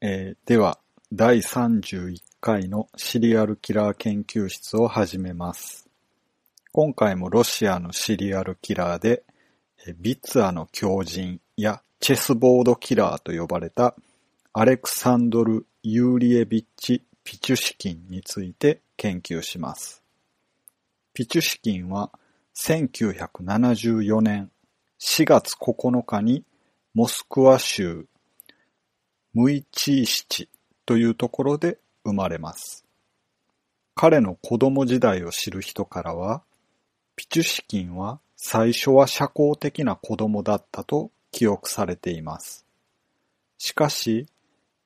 えーでは、第31回のシリアルキラー研究室を始めます。今回もロシアのシリアルキラーで、ビッツァの狂人やチェスボードキラーと呼ばれたアレクサンドル・ユーリエビッチ・ピチュシキンについて研究します。ピチュシキンは1974年4月9日にモスクワ州ムイチーシチというところで生まれます。彼の子供時代を知る人からは、ピチュシキンは最初は社交的な子供だったと記憶されています。しかし、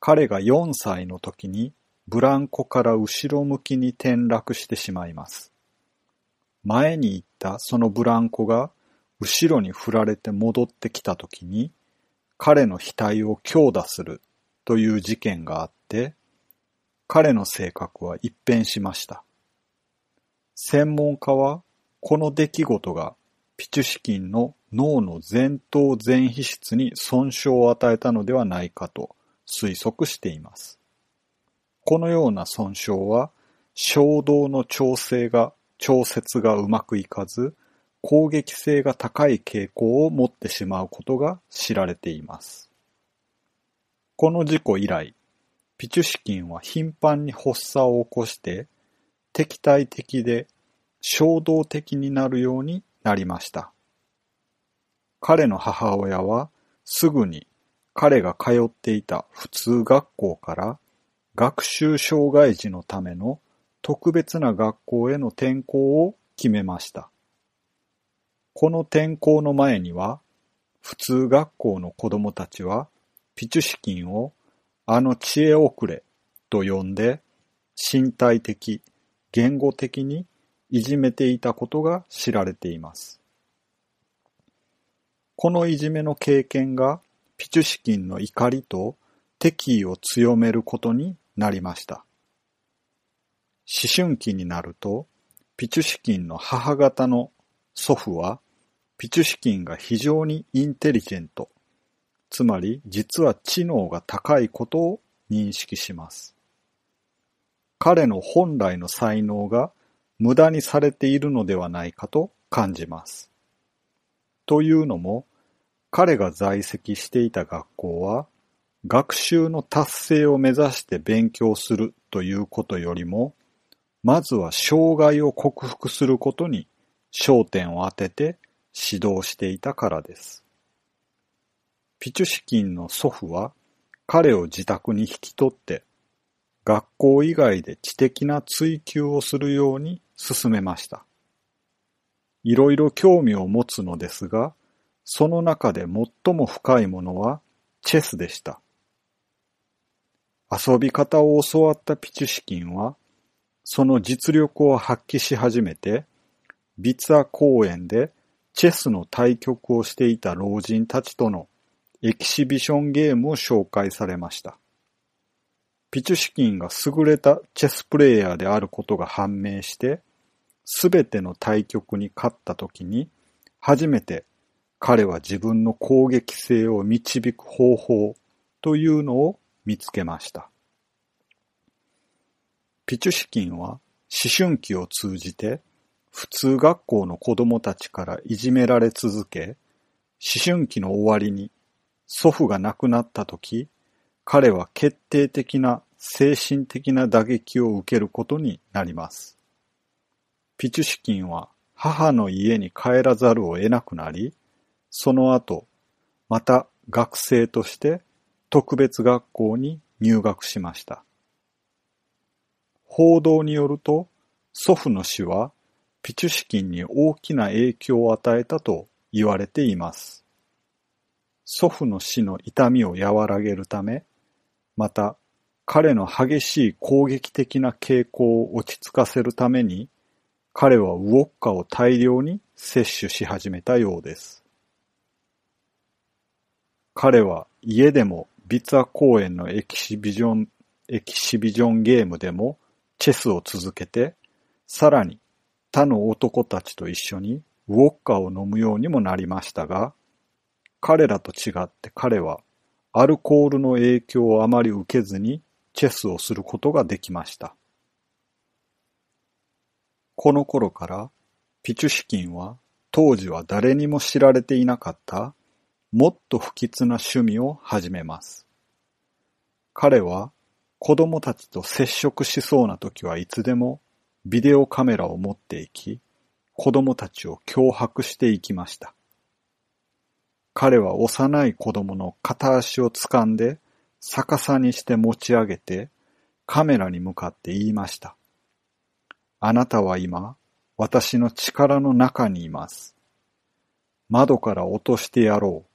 彼が4歳の時にブランコから後ろ向きに転落してしまいます。前に行ったそのブランコが後ろに振られて戻ってきた時に彼の額を強打するという事件があって彼の性格は一変しました。専門家はこの出来事がピチュシキンの脳の前頭前皮質に損傷を与えたのではないかと推測しています。このような損傷は衝動の調整が調節がうまくいかず攻撃性が高い傾向を持ってしまうことが知られています。この事故以来、ピチュシキンは頻繁に発作を起こして敵対的で衝動的になるようになりました。彼の母親はすぐに彼が通っていた普通学校から学習障害児のための特別な学校への転校を決めました。この転校の前には、普通学校の子供たちは、ピチュシキンをあの知恵遅れと呼んで、身体的、言語的にいじめていたことが知られています。このいじめの経験が、ピチュシキンの怒りと敵意を強めることになりました。思春期になると、ピチュシキンの母方の祖父は、ピチュシキンが非常にインテリジェント、つまり実は知能が高いことを認識します。彼の本来の才能が無駄にされているのではないかと感じます。というのも、彼が在籍していた学校は、学習の達成を目指して勉強するということよりも、まずは障害を克服することに焦点を当てて指導していたからです。ピチュシキンの祖父は彼を自宅に引き取って学校以外で知的な追求をするように進めました。いろいろ興味を持つのですが、その中で最も深いものはチェスでした。遊び方を教わったピチュシキンは、その実力を発揮し始めて、ビツァ公園でチェスの対局をしていた老人たちとのエキシビションゲームを紹介されました。ピチュシキンが優れたチェスプレイヤーであることが判明して、すべての対局に勝った時に、初めて彼は自分の攻撃性を導く方法というのを見つけました。ピチュシキンは思春期を通じて普通学校の子供たちからいじめられ続け、思春期の終わりに祖父が亡くなった時、彼は決定的な精神的な打撃を受けることになります。ピチュシキンは母の家に帰らざるを得なくなり、その後、また学生として特別学校に入学しました。報道によると、祖父の死はピチュシキンに大きな影響を与えたと言われています。祖父の死の痛みを和らげるため、また彼の激しい攻撃的な傾向を落ち着かせるために、彼はウォッカを大量に摂取し始めたようです。彼は家でもビツァ公園のエキシビジョン、エキシビジョンゲームでもチェスを続けて、さらに他の男たちと一緒にウォッカを飲むようにもなりましたが、彼らと違って彼はアルコールの影響をあまり受けずにチェスをすることができました。この頃からピチュシキンは当時は誰にも知られていなかったもっと不吉な趣味を始めます。彼は子供たちと接触しそうな時はいつでもビデオカメラを持っていき、子供たちを脅迫していきました。彼は幼い子供の片足を掴んで逆さにして持ち上げてカメラに向かって言いました。あなたは今、私の力の中にいます。窓から落としてやろう。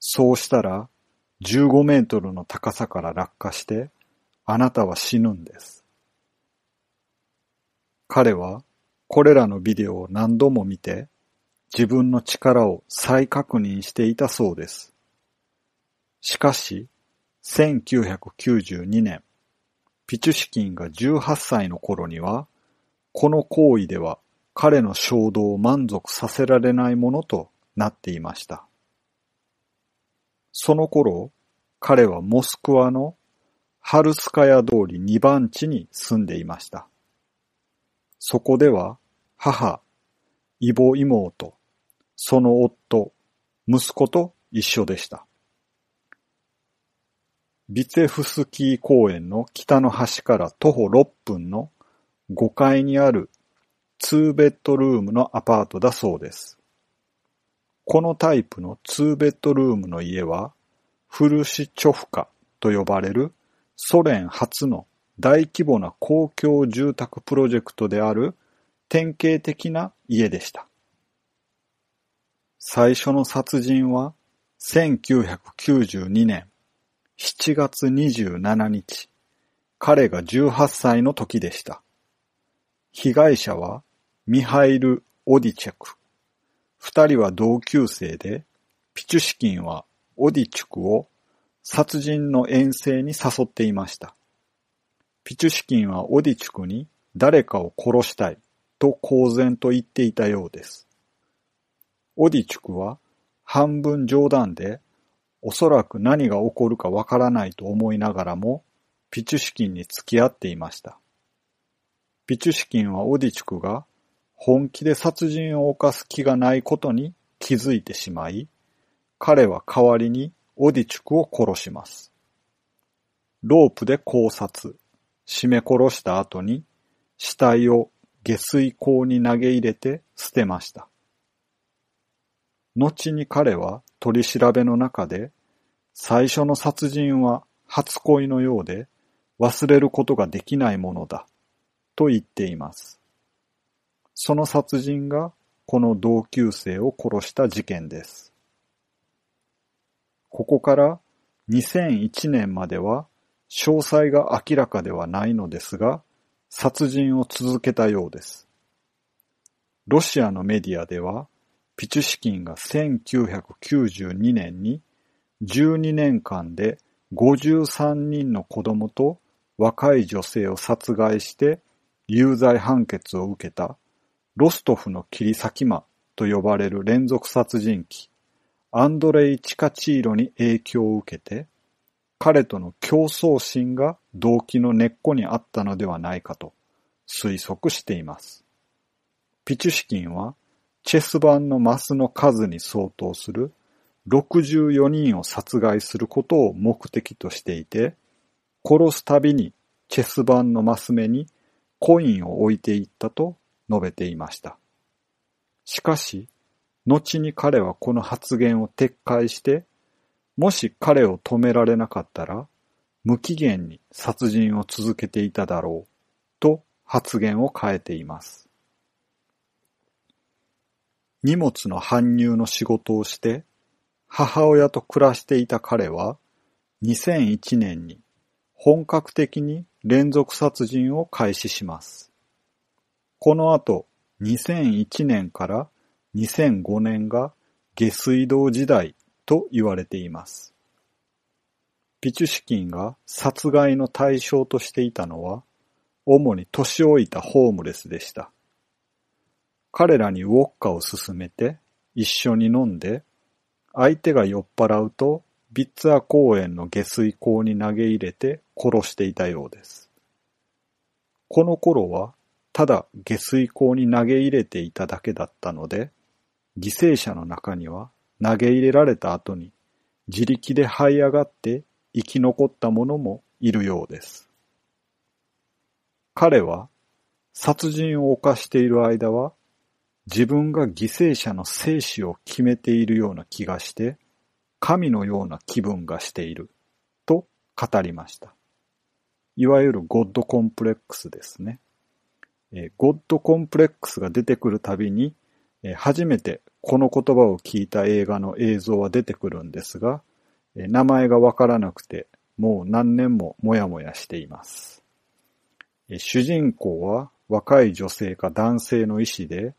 そうしたら、15メートルの高さから落下して、あなたは死ぬんです。彼は、これらのビデオを何度も見て、自分の力を再確認していたそうです。しかし、1992年、ピチュシキンが18歳の頃には、この行為では彼の衝動を満足させられないものとなっていました。その頃、彼はモスクワのハルスカヤ通り2番地に住んでいました。そこでは母、異母妹、その夫、息子と一緒でした。ビツェフスキー公園の北の端から徒歩6分の5階にある2ベッドルームのアパートだそうです。このタイプの2ベッドルームの家は、フルシチョフカと呼ばれるソ連初の大規模な公共住宅プロジェクトである典型的な家でした。最初の殺人は1992年7月27日、彼が18歳の時でした。被害者はミハイル・オディチェク。二人は同級生で、ピチュシキンはオディチュクを殺人の遠征に誘っていました。ピチュシキンはオディチュクに誰かを殺したいと公然と言っていたようです。オディチュクは半分冗談でおそらく何が起こるかわからないと思いながらもピチュシキンに付き合っていました。ピチュシキンはオディチュクが本気で殺人を犯す気がないことに気づいてしまい、彼は代わりにオディチュクを殺します。ロープで考察、絞め殺した後に死体を下水溝に投げ入れて捨てました。後に彼は取り調べの中で、最初の殺人は初恋のようで忘れることができないものだと言っています。その殺人がこの同級生を殺した事件です。ここから2001年までは詳細が明らかではないのですが、殺人を続けたようです。ロシアのメディアでは、ピチュシキンが1992年に12年間で53人の子供と若い女性を殺害して有罪判決を受けたロストフの切り裂き魔と呼ばれる連続殺人鬼アンドレイ・チカチーロに影響を受けて彼との競争心が動機の根っこにあったのではないかと推測しています。ピチュシキンはチェス盤のマスの数に相当する64人を殺害することを目的としていて、殺すたびにチェス盤のマス目にコインを置いていったと述べていました。しかし、後に彼はこの発言を撤回して、もし彼を止められなかったら、無期限に殺人を続けていただろう、と発言を変えています。荷物の搬入の仕事をして、母親と暮らしていた彼は、2001年に本格的に連続殺人を開始します。この後、2001年から2005年が下水道時代と言われています。ピチュシキンが殺害の対象としていたのは、主に年老いたホームレスでした。彼らにウォッカを勧めて一緒に飲んで、相手が酔っ払うとビッツァ公園の下水溝に投げ入れて殺していたようです。この頃は、ただ下水溝に投げ入れていただけだったので、犠牲者の中には投げ入れられた後に自力で這い上がって生き残った者もいるようです。彼は殺人を犯している間は自分が犠牲者の生死を決めているような気がして神のような気分がしていると語りました。いわゆるゴッドコンプレックスですね。えー、ゴッドコンプレックスが出てくるたびに、えー、初めてこの言葉を聞いた映画の映像は出てくるんですが、えー、名前がわからなくてもう何年ももやもやしています。え主人公は若い女性か男性の医師で、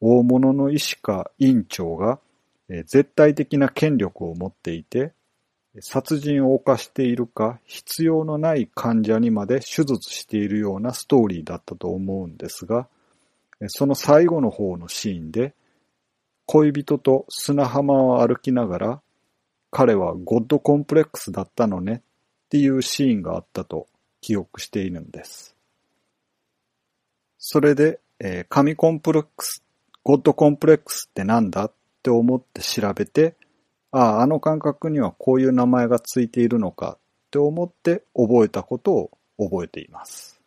大物の医師か院長が絶対的な権力を持っていて、殺人を犯しているか必要のない患者にまで手術しているようなストーリーだったと思うんですが、その最後の方のシーンで、恋人と砂浜を歩きながら、彼はゴッドコンプレックスだったのねっていうシーンがあったと記憶しているんです。それで、えー、神コンプレックス、ゴッドコンプレックスってなんだって思って調べて、ああ、あの感覚にはこういう名前がついているのかって思って覚えたことを覚えています。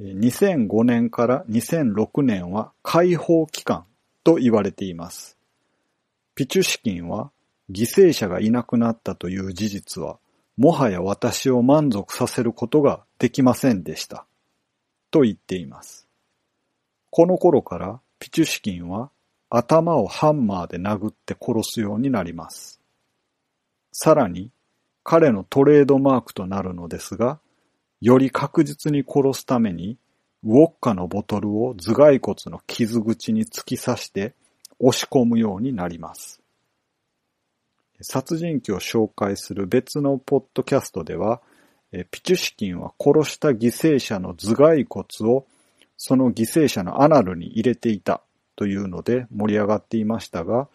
2005年から2006年は解放期間と言われています。ピチュシキンは犠牲者がいなくなったという事実はもはや私を満足させることができませんでした。と言っています。この頃からピチュシキンは頭をハンマーで殴って殺すようになります。さらに、彼のトレードマークとなるのですが、より確実に殺すために、ウォッカのボトルを頭蓋骨の傷口に突き刺して押し込むようになります。殺人鬼を紹介する別のポッドキャストでは、ピチュシキンは殺した犠牲者の頭蓋骨をその犠牲者のアナルに入れていたというので盛り上がっていましたが、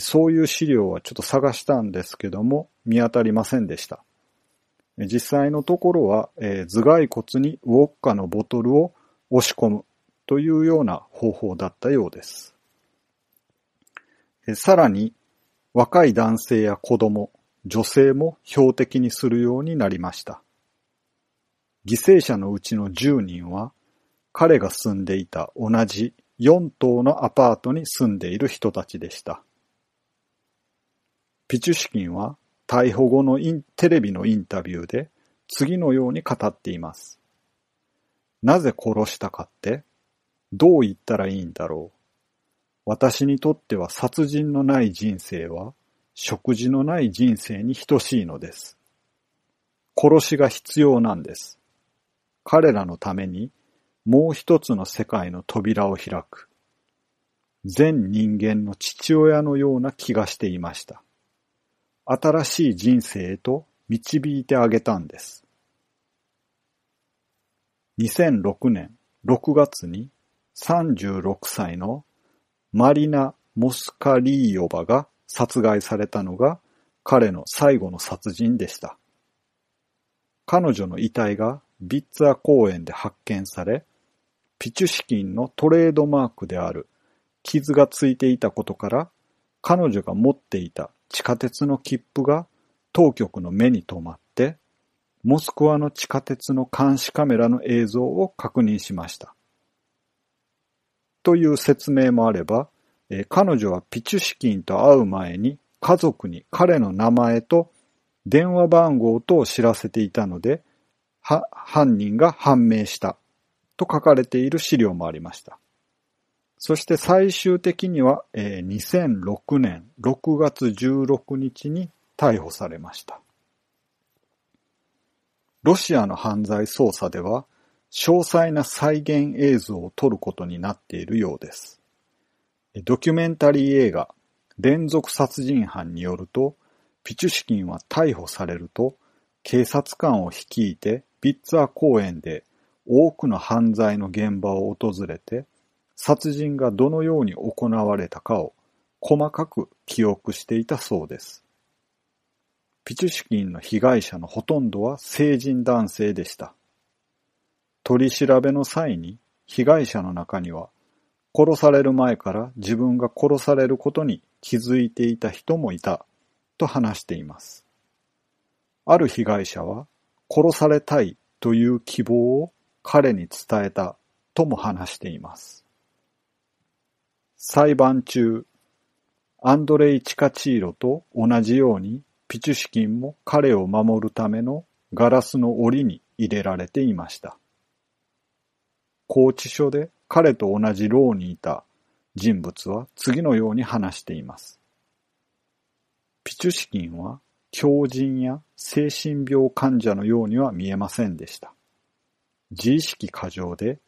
そういう資料はちょっと探したんですけども、見当たりませんでした。実際のところは、頭蓋骨にウォッカのボトルを押し込むというような方法だったようです。さらに、若い男性や子供、女性も標的にするようになりました。犠牲者のうちの10人は、彼が住んでいた同じ4棟のアパートに住んでいる人たちでした。ピチュシキンは逮捕後のテレビのインタビューで次のように語っています。なぜ殺したかってどう言ったらいいんだろう。私にとっては殺人のない人生は食事のない人生に等しいのです。殺しが必要なんです。彼らのためにもう一つの世界の扉を開く。全人間の父親のような気がしていました。新しい人生へと導いてあげたんです。2006年6月に36歳のマリナ・モスカリーヨバが殺害されたのが彼の最後の殺人でした。彼女の遺体がビッツァ公園で発見され、ピチュシキンのトレードマークである傷がついていたことから、彼女が持っていた地下鉄の切符が当局の目に留まって、モスクワの地下鉄の監視カメラの映像を確認しました。という説明もあれば、えー、彼女はピチュシキンと会う前に家族に彼の名前と電話番号と知らせていたので、犯人が判明したと書かれている資料もありました。そして最終的には、えー、2006年6月16日に逮捕されました。ロシアの犯罪捜査では、詳細な再現映像を撮ることになっているようです。ドキュメンタリー映画、連続殺人犯によると、ピチュシキンは逮捕されると、警察官を率いてビッツァ公園で多くの犯罪の現場を訪れて、殺人がどのように行われたかを細かく記憶していたそうです。ピチュシキンの被害者のほとんどは成人男性でした。取り調べの際に被害者の中には殺される前から自分が殺されることに気づいていた人もいたと話しています。ある被害者は殺されたいという希望を彼に伝えたとも話しています。裁判中、アンドレイ・チカチーロと同じようにピチュシキンも彼を守るためのガラスの檻に入れられていました。拘置所で彼と同じ牢にいた人物は次のように話しています。ピチュシキンは狂人や精神病患者のようには見えませんでした。自意識過剰で、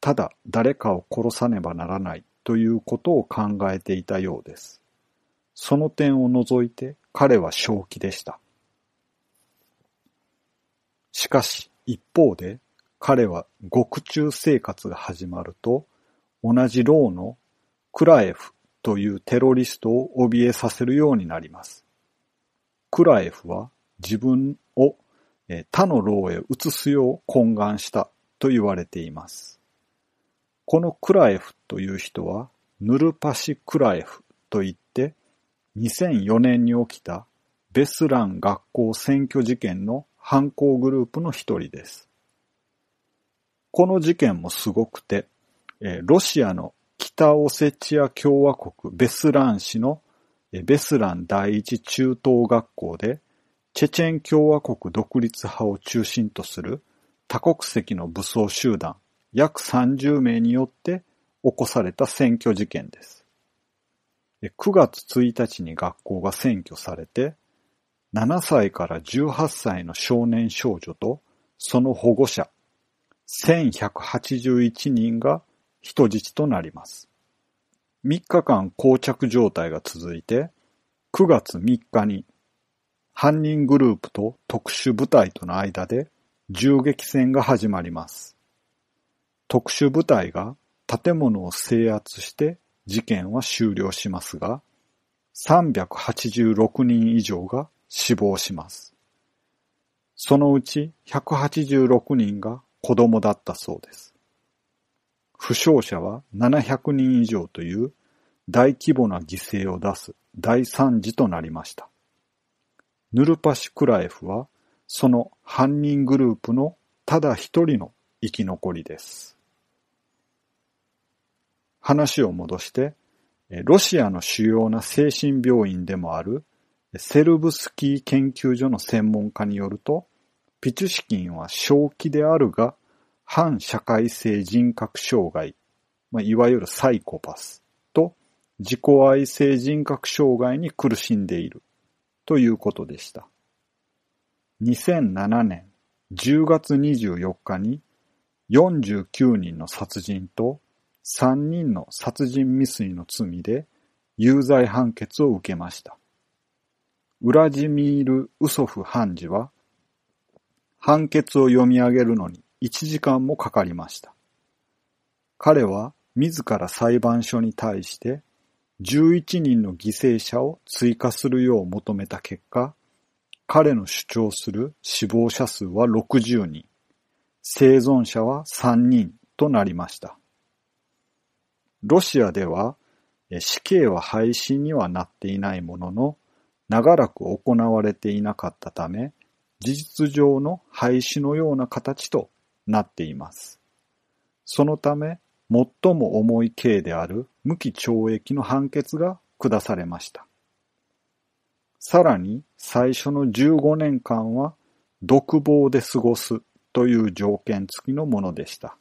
ただ誰かを殺さねばならないということを考えていたようです。その点を除いて彼は正気でした。しかし、一方で、彼は獄中生活が始まると、同じ牢のクラエフというテロリストを怯えさせるようになります。クラエフは自分他の牢へ移すよう懇願したと言われています。このクラエフという人はヌルパシ・クラエフといって2004年に起きたベスラン学校占拠事件の犯行グループの一人です。この事件もすごくて、ロシアの北オセチア共和国ベスラン市のベスラン第一中等学校で、チェチェン共和国独立派を中心とする多国籍の武装集団約30名によって起こされた選挙事件です。9月1日に学校が占拠されて、7歳から18歳の少年少女とその保護者、1181人が人質となります。3日間膠着状態が続いて、9月3日に犯人グループと特殊部隊との間で銃撃戦が始まります。特殊部隊が建物を制圧して事件は終了しますが、386人以上が死亡します。そのうち186人が子供だったそうです。負傷者は700人以上という大規模な犠牲を出す大惨事となりました。ヌルパシクラエフはその犯人グループのただ一人の生き残りです。話を戻して、ロシアの主要な精神病院でもあるセルブスキー研究所の専門家によると、ピチュシキンは正気であるが、反社会性人格障害、まあ、いわゆるサイコパスと自己愛性人格障害に苦しんでいるということでした。2007年10月24日に49人の殺人と3人の殺人未遂の罪で有罪判決を受けました。ウラジミール・ウソフ判事は、判決を読み上げるのに1時間もかかりました。彼は自ら裁判所に対して11人の犠牲者を追加するよう求めた結果、彼の主張する死亡者数は60人、生存者は3人となりました。ロシアでは死刑は廃止にはなっていないものの、長らく行われていなかったため、事実上の廃止のような形となっています。そのため、最も重い刑である無期懲役の判決が下されました。さらに、最初の15年間は、独房で過ごすという条件付きのものでした。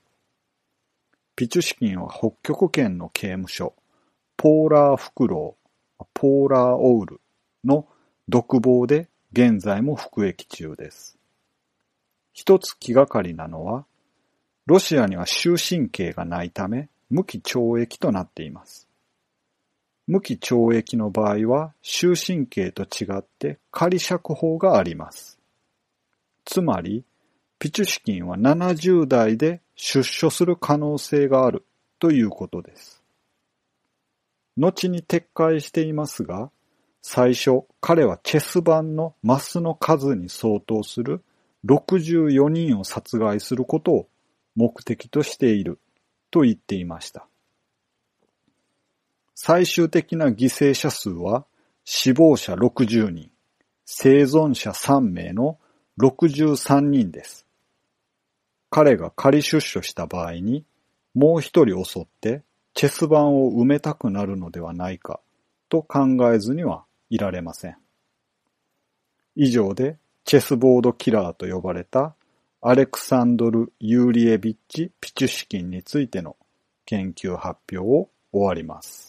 ピチュシキンは北極圏の刑務所、ポーラーフクロウ、ポーラーオウルの独房で現在も服役中です。一つ気がかりなのは、ロシアには終身刑がないため無期懲役となっています。無期懲役の場合は終身刑と違って仮釈放があります。つまり、ピチュシキンは70代で出所する可能性があるということです。後に撤回していますが、最初彼はチェス盤のマスの数に相当する64人を殺害することを目的としていると言っていました。最終的な犠牲者数は死亡者60人、生存者3名の63人です。彼が仮出所した場合にもう一人襲ってチェス盤を埋めたくなるのではないかと考えずにはいられません。以上でチェスボードキラーと呼ばれたアレクサンドル・ユーリエビッチ・ピチュシキンについての研究発表を終わります。